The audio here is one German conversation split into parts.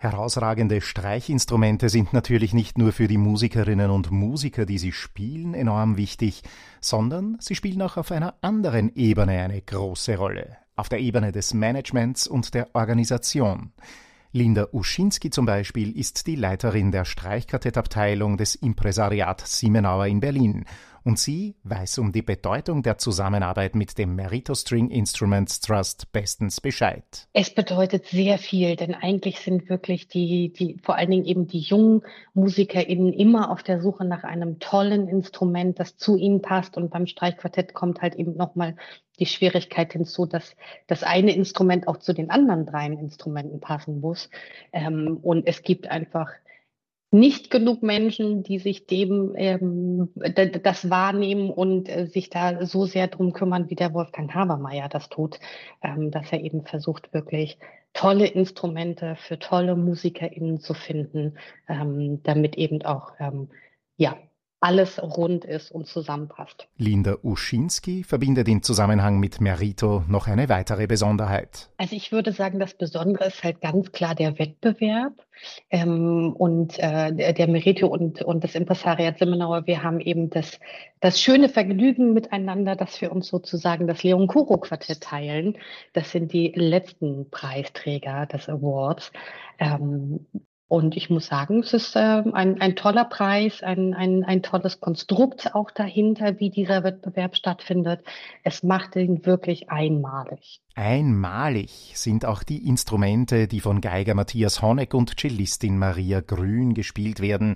Herausragende Streichinstrumente sind natürlich nicht nur für die Musikerinnen und Musiker, die sie spielen, enorm wichtig, sondern sie spielen auch auf einer anderen Ebene eine große Rolle, auf der Ebene des Managements und der Organisation. Linda Uschinski zum Beispiel ist die Leiterin der Streichkartettabteilung des Impresariat Siemenauer in Berlin und sie weiß um die Bedeutung der Zusammenarbeit mit dem Merito String Instruments Trust bestens Bescheid. Es bedeutet sehr viel, denn eigentlich sind wirklich die, die, vor allen Dingen eben die jungen MusikerInnen immer auf der Suche nach einem tollen Instrument, das zu ihnen passt. Und beim Streichquartett kommt halt eben nochmal die Schwierigkeit hinzu, dass das eine Instrument auch zu den anderen drei Instrumenten passen muss. Ähm, und es gibt einfach nicht genug Menschen, die sich dem ähm, das wahrnehmen und äh, sich da so sehr drum kümmern, wie der Wolfgang Habermeier das tut, ähm, dass er eben versucht, wirklich tolle Instrumente für tolle MusikerInnen zu finden, ähm, damit eben auch ähm, ja alles rund ist und zusammenpasst. Linda Uschinski verbindet im Zusammenhang mit Merito noch eine weitere Besonderheit. Also ich würde sagen, das Besondere ist halt ganz klar der Wettbewerb ähm, und äh, der Merito und, und das Impresariat Simmenauer. Wir haben eben das, das schöne Vergnügen miteinander, dass wir uns sozusagen das Leon Kuro Quartett teilen. Das sind die letzten Preisträger des Awards. Ähm, und ich muss sagen, es ist äh, ein, ein toller Preis, ein, ein, ein tolles Konstrukt auch dahinter, wie dieser Wettbewerb stattfindet. Es macht ihn wirklich einmalig. Einmalig sind auch die Instrumente, die von Geiger Matthias Honeck und Cellistin Maria Grün gespielt werden.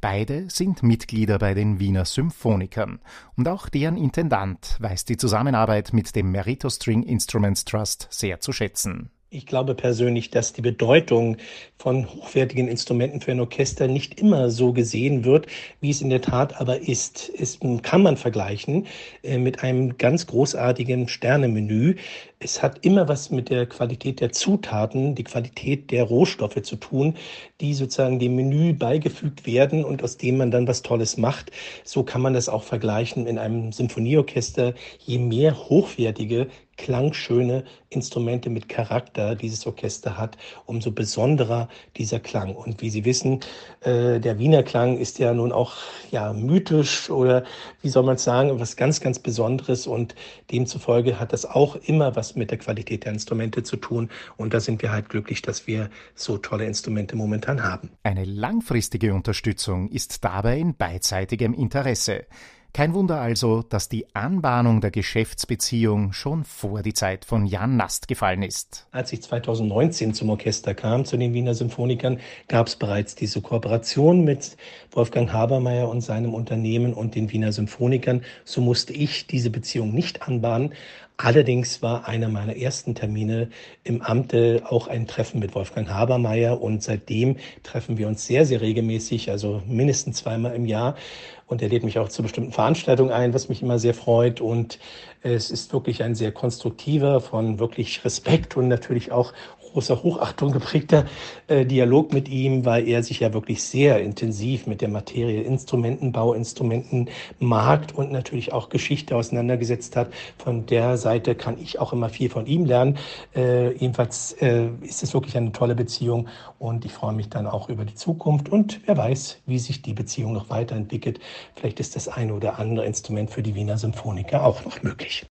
Beide sind Mitglieder bei den Wiener Symphonikern. Und auch deren Intendant weiß die Zusammenarbeit mit dem Merito String Instruments Trust sehr zu schätzen. Ich glaube persönlich, dass die Bedeutung von hochwertigen Instrumenten für ein Orchester nicht immer so gesehen wird, wie es in der Tat aber ist. Es kann man vergleichen äh, mit einem ganz großartigen Sternemenü. Es hat immer was mit der Qualität der Zutaten, die Qualität der Rohstoffe zu tun, die sozusagen dem Menü beigefügt werden und aus dem man dann was Tolles macht. So kann man das auch vergleichen in einem Sinfonieorchester. Je mehr hochwertige klangschöne Instrumente mit Charakter dieses Orchester hat, umso besonderer dieser Klang. Und wie Sie wissen, äh, der Wiener Klang ist ja nun auch ja mythisch oder wie soll man es sagen, was ganz, ganz Besonderes und demzufolge hat das auch immer was mit der Qualität der Instrumente zu tun. Und da sind wir halt glücklich, dass wir so tolle Instrumente momentan haben. Eine langfristige Unterstützung ist dabei in beidseitigem Interesse. Kein Wunder also, dass die Anbahnung der Geschäftsbeziehung schon vor die Zeit von Jan Nast gefallen ist. Als ich 2019 zum Orchester kam, zu den Wiener Symphonikern, gab es bereits diese Kooperation mit Wolfgang Habermeier und seinem Unternehmen und den Wiener Symphonikern. So musste ich diese Beziehung nicht anbahnen. Allerdings war einer meiner ersten Termine im Amte auch ein Treffen mit Wolfgang Habermeier und seitdem treffen wir uns sehr, sehr regelmäßig, also mindestens zweimal im Jahr. Und er lädt mich auch zu bestimmten Veranstaltungen ein, was mich immer sehr freut. Und es ist wirklich ein sehr konstruktiver, von wirklich Respekt und natürlich auch großer Hochachtung geprägter äh, Dialog mit ihm, weil er sich ja wirklich sehr intensiv mit der Materie Instrumentenbau, Instrumentenmarkt und natürlich auch Geschichte auseinandergesetzt hat. Von der Seite kann ich auch immer viel von ihm lernen. Äh, jedenfalls äh, ist es wirklich eine tolle Beziehung und ich freue mich dann auch über die Zukunft und wer weiß, wie sich die Beziehung noch weiterentwickelt. Vielleicht ist das eine oder andere Instrument für die Wiener Symphoniker auch noch möglich.